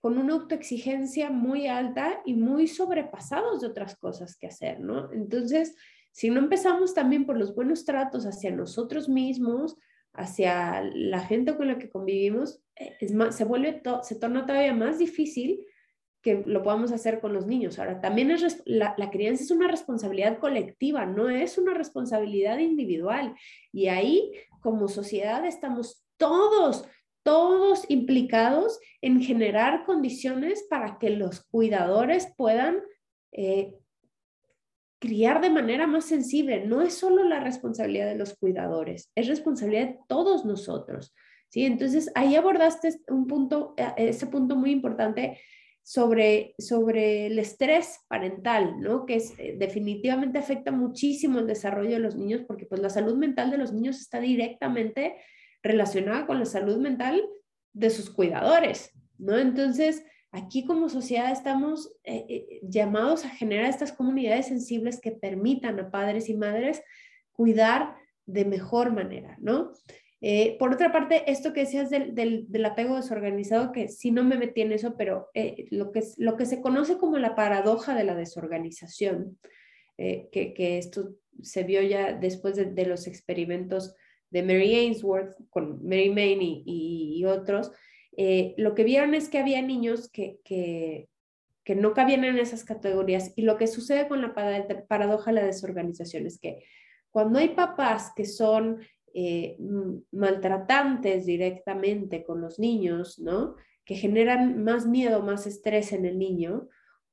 con una autoexigencia muy alta y muy sobrepasados de otras cosas que hacer, ¿no? Entonces, si no empezamos también por los buenos tratos hacia nosotros mismos, hacia la gente con la que convivimos, eh, se vuelve, se torna todavía más difícil que lo podamos hacer con los niños. Ahora, también es la, crianza es una responsabilidad colectiva, no es una responsabilidad individual. Y ahí, como sociedad, estamos todos todos implicados en generar condiciones para que los cuidadores puedan eh, criar de manera más sensible. No es solo la responsabilidad de los cuidadores, es responsabilidad de todos nosotros. ¿sí? Entonces, ahí abordaste un punto, eh, ese punto muy importante sobre, sobre el estrés parental, ¿no? Que es, eh, definitivamente afecta muchísimo el desarrollo de los niños porque pues la salud mental de los niños está directamente relacionada con la salud mental de sus cuidadores, ¿no? Entonces, aquí como sociedad estamos eh, eh, llamados a generar estas comunidades sensibles que permitan a padres y madres cuidar de mejor manera, ¿no? Eh, por otra parte, esto que decías del, del, apego desorganizado, que sí no me metí en eso, pero lo, que, lo que se conoce como la paradoja de la desorganización, que, que, esto se vio ya después de, de los experimentos de Mary Ainsworth con Mary Main y, otros, eh, lo que vieron es que había niños que, que, no cabían en esas categorías y lo que sucede con la paradoja de la desorganización es que cuando hay papás que son eh, maltratantes directamente con los niños, ¿no? Que generan más miedo, más estrés en el niño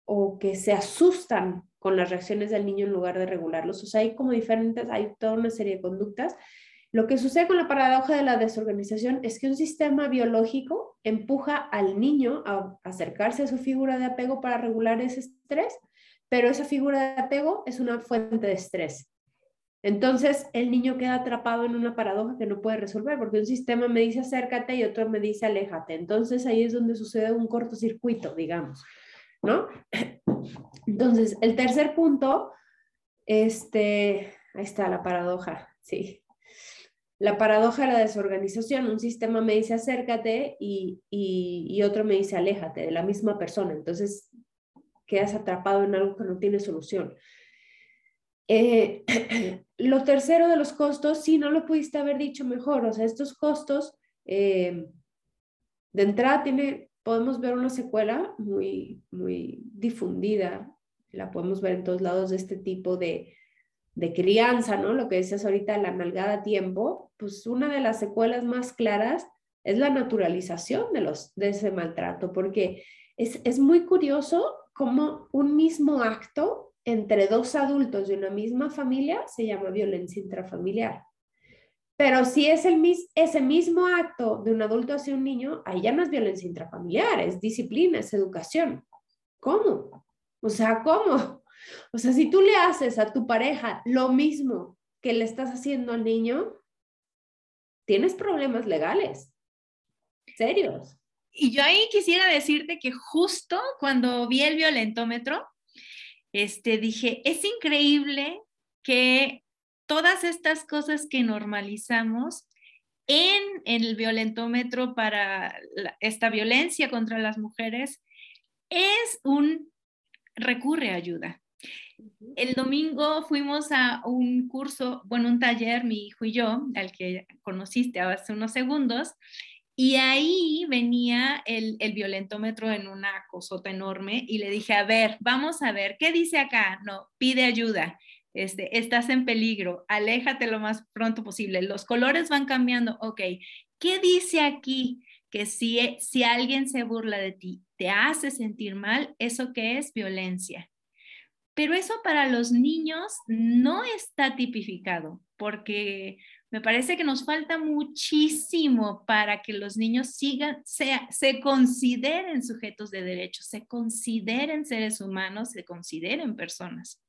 o que se asustan con las reacciones del niño en lugar de regularlos. O hay como diferentes, hay toda una serie de conductas lo que sucede con la paradoja de la desorganización es que un sistema biológico empuja al niño a acercarse a su figura de apego para regular ese estrés, pero esa figura de apego es una fuente de estrés. Entonces el niño queda atrapado en una paradoja que no puede resolver porque un sistema me dice acércate y otro me dice aléjate. Entonces ahí es donde sucede un cortocircuito, digamos, ¿no? Entonces el tercer punto, este, ahí está la paradoja, sí. La paradoja de la desorganización, un sistema me dice acércate y, y, otro me dice aléjate de la misma persona. Entonces quedas atrapado en algo que no tiene solución. Eh, lo tercero de los costos, sí, no lo pudiste haber dicho mejor. O sea, estos costos, eh, de entrada tiene, podemos ver una secuela muy, muy difundida. La podemos ver en todos lados de este tipo de, de crianza, ¿no? Lo que decías ahorita, la nalgada tiempo, pues una de las secuelas más claras es la naturalización de, los, de ese maltrato, porque es, es muy curioso cómo un mismo acto entre dos adultos de una misma familia se llama violencia intrafamiliar. Pero si es el, ese mismo acto de un adulto hacia un niño, ahí ya no es violencia intrafamiliar, es disciplina, es educación. ¿Cómo? O sea, ¿cómo? O sea, si tú le haces a tu pareja lo mismo que le estás haciendo al niño, tienes problemas legales, serios. Y yo ahí quisiera decirte que justo cuando vi el violentómetro, este, dije, es increíble que todas estas cosas que normalizamos en, el violentómetro para esta violencia contra las mujeres es un recurre a ayuda. El domingo fuimos a un curso, bueno, un taller, mi hijo y yo, al que conociste hace unos segundos, y ahí venía el, violentómetro en una cosota enorme y le dije, a ver, vamos a ver, ¿qué dice acá? No, pide ayuda, este, estás en peligro, aléjate lo más pronto posible, los colores van cambiando, ok, ¿qué dice aquí? Que si, si alguien se burla de ti, te hace sentir mal, ¿eso qué es? Violencia. Pero eso para los niños no está tipificado, porque me parece que nos falta muchísimo para que los niños sigan, se consideren sujetos de derechos, se consideren seres humanos, se consideren personas.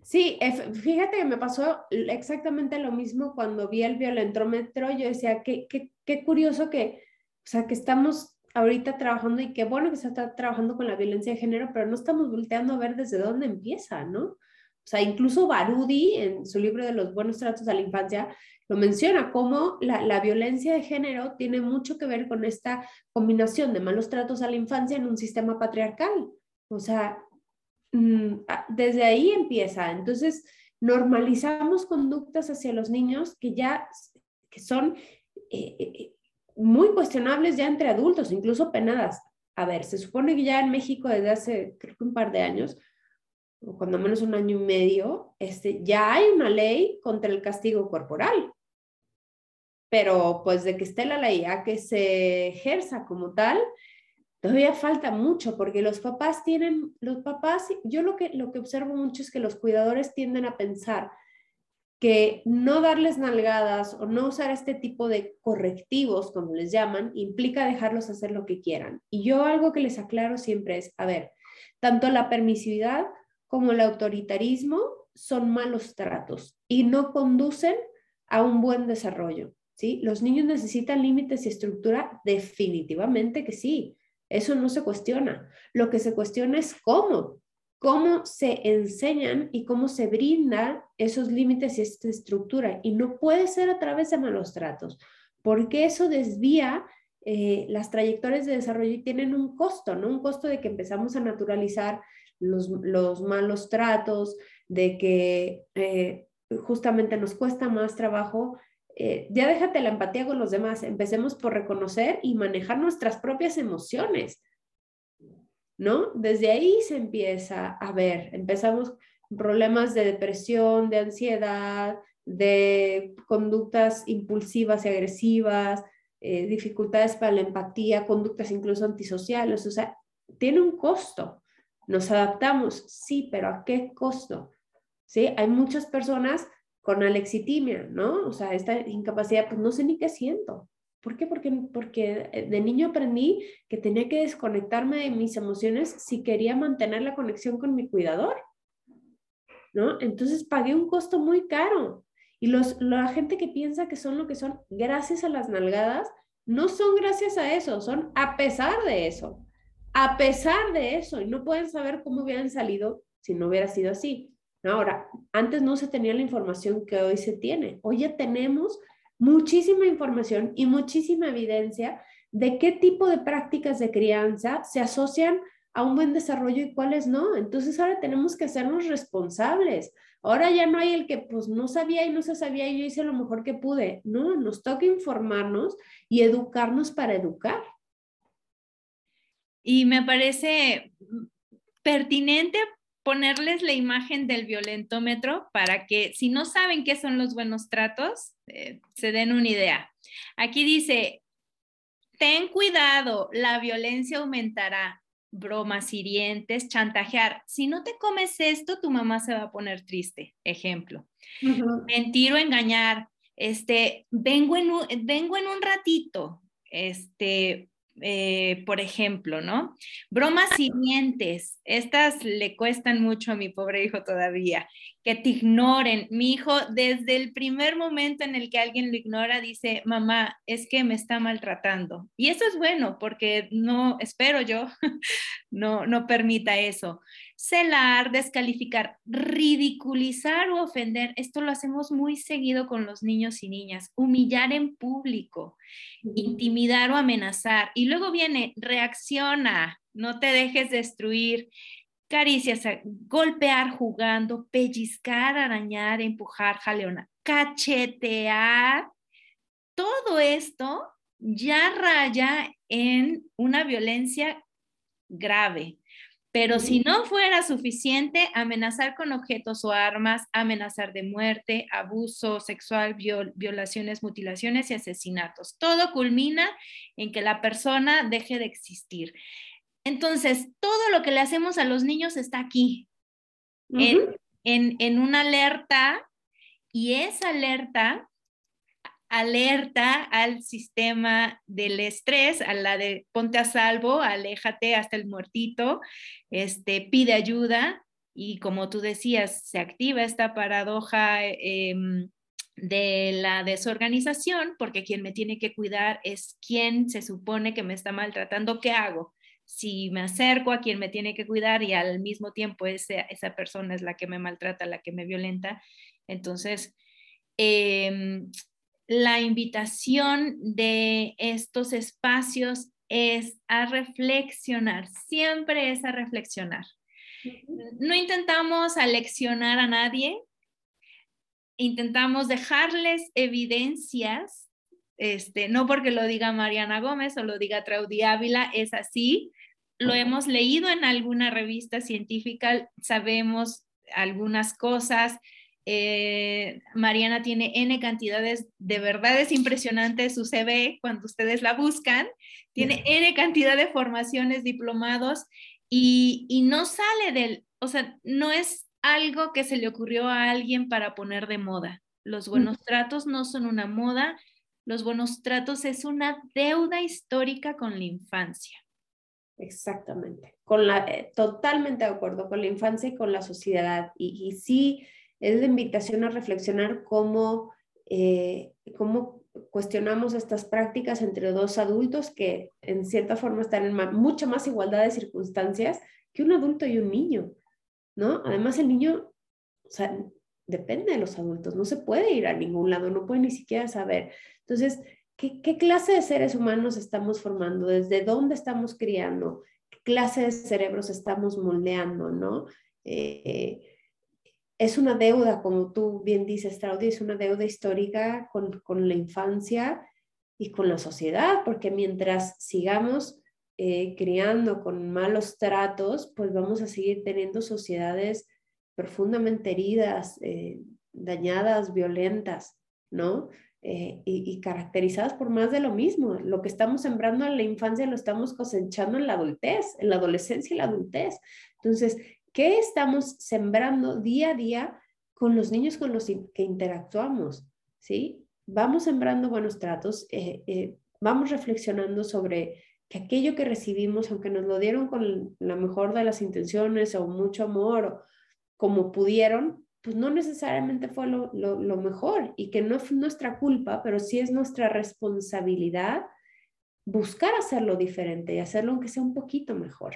Sí, fíjate que me pasó exactamente lo mismo cuando vi el violentómetro. Yo decía, qué, qué, qué curioso que O sea, que estamos ahorita trabajando y qué bueno que se está trabajando con la violencia de género, pero no estamos volteando a ver desde dónde empieza, ¿no? O sea, incluso Barudi en su libro de los buenos tratos a la infancia lo menciona, como la, la, violencia de género tiene mucho que ver con esta combinación de malos tratos a la infancia en un sistema patriarcal. O sea, mm, desde ahí empieza. Entonces, normalizamos conductas hacia los niños que ya que son eh, eh, muy cuestionables ya entre adultos, incluso penadas. A ver, se supone que ya en México desde hace creo que un par de años, o cuando menos un año y medio, este, ya hay una ley contra el castigo corporal pero pues de que esté la ley a que se ejerza como tal, todavía falta mucho porque los papás tienen, los papás, yo lo que, lo que observo mucho es que los cuidadores tienden a pensar que no darles nalgadas o no usar este tipo de correctivos, como les llaman, implica dejarlos hacer lo que quieran. Y yo algo que les aclaro siempre es, a ver, tanto la permisividad como el autoritarismo son malos tratos y no conducen a un buen desarrollo. ¿sí? ¿Los niños necesitan límites y estructura? Definitivamente que sí. Eso no se cuestiona. Lo que se cuestiona es cómo, cómo se enseñan y cómo se brindan esos límites y esta estructura. Y no puede ser a través de malos tratos, porque eso desvía eh, las trayectorias de desarrollo y tienen un costo, ¿no? Un costo de que empezamos a naturalizar los, malos tratos, de que eh, justamente nos cuesta más trabajo eh, ya déjate la empatía con los demás, empecemos por reconocer y manejar nuestras propias emociones, ¿no? Desde ahí se empieza a ver, empezamos problemas de depresión, de ansiedad, de conductas impulsivas y agresivas, eh, dificultades para la empatía, conductas incluso antisociales, o sea, tiene un costo. Nos adaptamos, sí, pero ¿a qué costo? ¿Sí? Hay muchas personas con alexitimia, ¿no? O sea, esta incapacidad, pues no sé ni qué siento. ¿Por qué? Porque, porque eh, de niño aprendí que tenía que desconectarme de mis emociones si quería mantener la conexión con mi cuidador, ¿no? Entonces pagué un costo muy caro. Y los, la gente que piensa que son lo que son gracias a las nalgadas, no son gracias a eso, son a pesar de eso. A pesar de eso. Y no pueden saber cómo hubieran salido si no hubiera sido así. Ahora, antes no se tenía la información que hoy se tiene. Hoy ya tenemos muchísima información y muchísima evidencia de qué tipo de prácticas de crianza se asocian a un buen desarrollo y cuáles no. Entonces ahora tenemos que hacernos responsables. Ahora ya no hay el que pues no sabía y no se sabía y yo hice lo mejor que pude. No, nos toca informarnos y educarnos para educar. Y me parece pertinente ponerles la imagen del violentómetro para que si no saben qué son los buenos tratos, eh, se den una idea. Aquí dice, ten cuidado, la violencia aumentará, bromas hirientes, chantajear. Si no te comes esto, tu mamá se va a poner triste. Ejemplo. Mentir o engañar. Este, vengo en un, vengo en un ratito. Este, eh, por ejemplo, ¿no? Bromas siguientes, estas le cuestan mucho a mi pobre hijo todavía, que te ignoren. Mi hijo, desde el primer momento en el que alguien lo ignora, dice, mamá, es que me está maltratando. Y eso es bueno, porque no, espero yo, no, no permita eso celar, descalificar, ridiculizar o ofender. Esto lo hacemos muy seguido con los niños y niñas. Humillar en público, intimidar o amenazar. Y luego viene, reacciona, no te dejes destruir. Caricias, golpear jugando, pellizcar, arañar, empujar, jaleona, cachetear. Todo esto ya raya en una violencia grave. Pero si no fuera suficiente, amenazar con objetos o armas, amenazar de muerte, abuso sexual, violaciones, mutilaciones y asesinatos. Todo culmina en que la persona deje de existir. Entonces, todo lo que le hacemos a los niños está aquí, en, en una alerta, y esa alerta alerta al sistema del estrés, a la de ponte a salvo, aléjate hasta el muertito, este, pide ayuda y como tú decías, se activa esta paradoja em, de la desorganización, porque quien me tiene que cuidar es quien se supone que me está maltratando, ¿qué hago? Si me acerco a quien me tiene que cuidar y al mismo tiempo esa persona es la que me maltrata, la que me violenta, entonces em, la invitación de estos espacios es a reflexionar, siempre es a reflexionar. No intentamos aleccionar a nadie, intentamos dejarles evidencias, este, no porque lo diga Mariana Gómez o lo diga Traudy Ávila, es así. Lo hemos leído en alguna revista científica, sabemos algunas cosas. Eh, Mariana tiene N cantidades de verdades impresionantes, su CV, cuando ustedes la buscan, tiene N cantidad de formaciones, diplomados, y, y no sale del, o sea, no es algo que se le ocurrió a alguien para poner de moda. Los buenos tratos no son una moda, los buenos tratos es una deuda histórica con la infancia. Exactamente, con la, eh, totalmente de acuerdo con la infancia y con la sociedad. Y, sí, es la invitación a reflexionar cómo, eh, cómo cuestionamos estas prácticas entre dos adultos que en cierta forma están en mucha más igualdad de circunstancias que un adulto y un niño. ¿no? Además, el niño, o sea, depende de los adultos, no se puede ir a ningún lado, no puede ni siquiera saber. Entonces, ¿qué, clase de seres humanos estamos formando? ¿Desde dónde estamos criando? ¿Qué clase de cerebros estamos moldeando, no? Eh, es una deuda, como tú bien dices, Traudy, es una deuda histórica con, con la infancia y con la sociedad, porque mientras sigamos eh, criando con malos tratos, pues vamos a seguir teniendo sociedades profundamente heridas, eh, dañadas, violentas, ¿no? Eh, y, caracterizadas por más de lo mismo. Lo que estamos sembrando en la infancia lo estamos cosechando en la adultez, en la adolescencia y la adultez. Entonces, ¿qué estamos sembrando día a día con los niños con los que interactuamos? ¿Sí? Vamos sembrando buenos tratos, vamos reflexionando sobre que aquello que recibimos, aunque nos lo dieron con la mejor de las intenciones o mucho amor, o como pudieron, pues no necesariamente fue lo, mejor y que no es nuestra culpa, pero sí es nuestra responsabilidad buscar hacerlo diferente y hacerlo aunque sea un poquito mejor.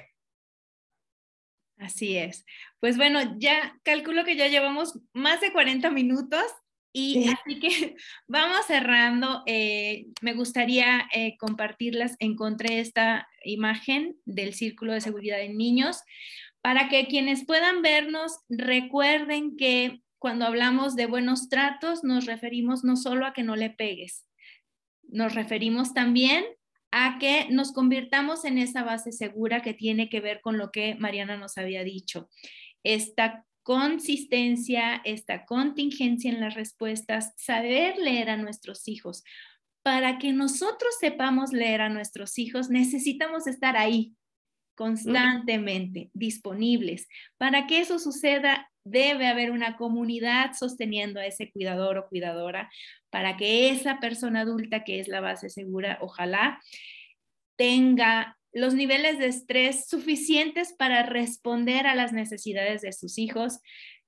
Así es. Pues bueno, ya calculo que ya llevamos más de 40 minutos. Y así que vamos cerrando. Eh, me gustaría eh, compartirlas. Encontré esta imagen del Círculo de Seguridad en Niños para que quienes puedan vernos recuerden que cuando hablamos de buenos tratos nos referimos no solo a que no le pegues, nos referimos también a que nos convirtamos en esa base segura que tiene que ver con lo que Mariana nos había dicho. Esta consistencia, esta contingencia en las respuestas, saber leer a nuestros hijos. Para que nosotros sepamos leer a nuestros hijos, necesitamos estar ahí constantemente, disponibles. Para que eso suceda, debe haber una comunidad sosteniendo a ese cuidador o cuidadora para que esa persona adulta que es la base segura, ojalá tenga los niveles de estrés suficientes para responder a las necesidades de sus hijos,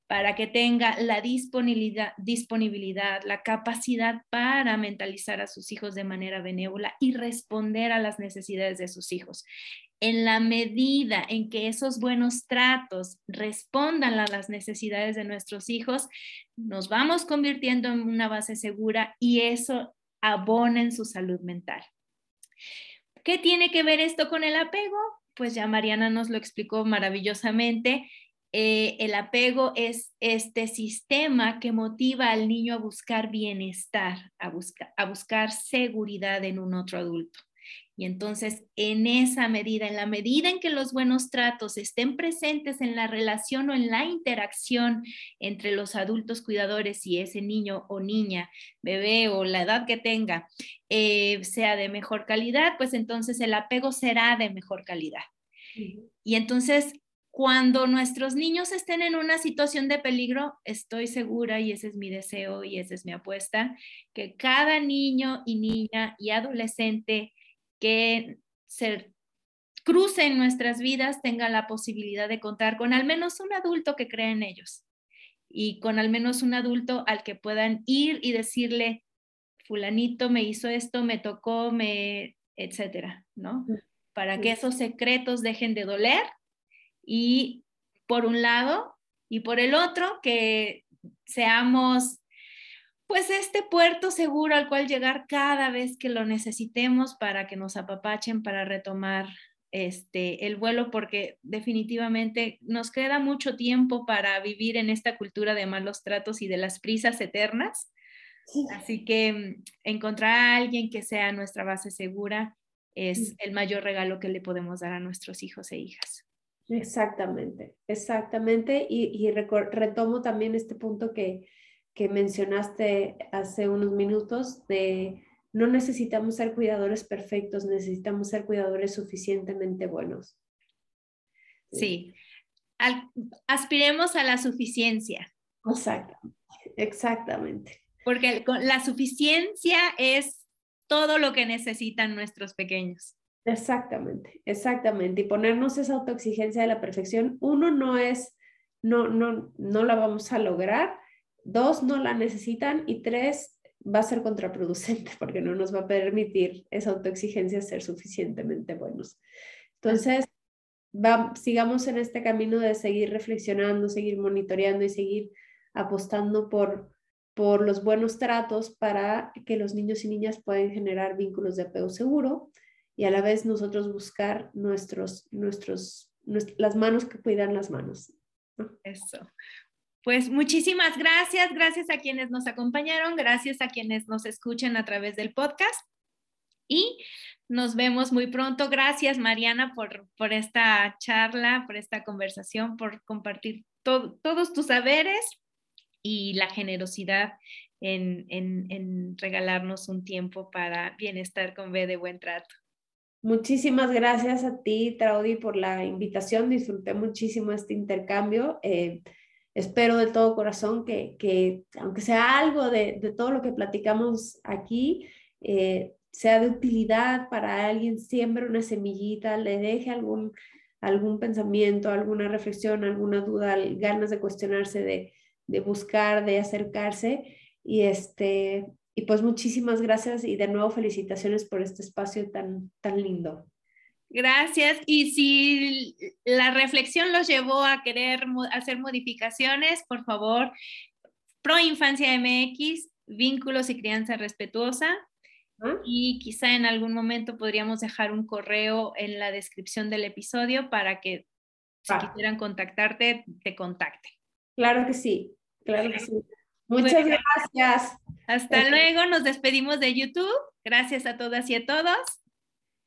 para que tenga la disponibilidad, disponibilidad, la capacidad para mentalizar a sus hijos de manera benévola y responder a las necesidades de sus hijos. En la medida en que esos buenos tratos respondan a las necesidades de nuestros hijos, nos vamos convirtiendo en una base segura y eso abona en su salud mental. ¿Qué tiene que ver esto con el apego? Pues ya Mariana nos lo explicó maravillosamente. Eh, el apego es este sistema que motiva al niño a buscar bienestar, a, a buscar seguridad en un otro adulto. Y entonces, en esa medida, en la medida en que los buenos tratos estén presentes en la relación o en la interacción entre los adultos cuidadores y ese niño o niña, bebé o la edad que tenga, eh, sea de mejor calidad, pues entonces el apego será de mejor calidad. Y entonces, cuando nuestros niños estén en una situación de peligro, estoy segura, y ese es mi deseo y esa es mi apuesta, que cada niño y niña y adolescente que se cruce en nuestras vidas tenga la posibilidad de contar con al menos un adulto que cree en ellos y con al menos un adulto al que puedan ir y decirle, fulanito me hizo esto, me tocó, me, etcétera, ¿no? Para que esos secretos dejen de doler y por un lado y por el otro que seamos pues este puerto seguro al cual llegar cada vez que lo necesitemos para que nos apapachen para retomar este, el vuelo porque definitivamente nos queda mucho tiempo para vivir en esta cultura de malos tratos y de las prisas eternas. Así que mm, encontrar a alguien que sea nuestra base segura es el mayor regalo que le podemos dar a nuestros hijos e hijas. Exactamente, exactamente. Y, y retomo también este punto que, que mencionaste hace unos minutos de no necesitamos ser cuidadores perfectos, necesitamos ser cuidadores suficientemente buenos. Sí, aspiremos a la suficiencia. Exactamente, exactamente. Porque la suficiencia es todo lo que necesitan nuestros pequeños. Exactamente, exactamente. Y ponernos esa autoexigencia de la perfección, uno no es, no, no, no la vamos a lograr, dos, no la necesitan y tres, va a ser contraproducente porque no nos va a permitir esa autoexigencia ser suficientemente buenos. Entonces, sigamos en este camino de seguir reflexionando, seguir monitoreando y seguir apostando por, por los buenos tratos para que los niños y niñas puedan generar vínculos de apego seguro y a la vez nosotros buscar nuestros, nuestros, las manos que cuidan las manos. Eso. Pues muchísimas gracias, gracias a quienes nos acompañaron, gracias a quienes nos escuchen a través del podcast y nos vemos muy pronto. Gracias Mariana por, por esta charla, por esta conversación, por compartir todos tus saberes y la generosidad en, en regalarnos un tiempo para bienestar con B de buen trato. Muchísimas gracias a ti, Traudy, por la invitación. Disfruté muchísimo este intercambio. Eh, espero de todo corazón que, aunque sea algo de, todo lo que platicamos aquí, eh, sea de utilidad para alguien, siembre una semillita, le deje algún, algún pensamiento, alguna reflexión, alguna duda, ganas de cuestionarse, de, de buscar, de acercarse. Y, este, y pues muchísimas gracias y de nuevo felicitaciones por este espacio tan, tan lindo. Gracias. Y si la reflexión los llevó a querer hacer modificaciones, por favor, Pro Infancia MX, vínculos y crianza respetuosa. Y quizá en algún momento podríamos dejar un correo en la descripción del episodio para que si quisieran contactarte, te contacte. Claro que sí, claro que sí. Muchas gracias. Hasta luego, nos despedimos de YouTube. Gracias a todas y a todos.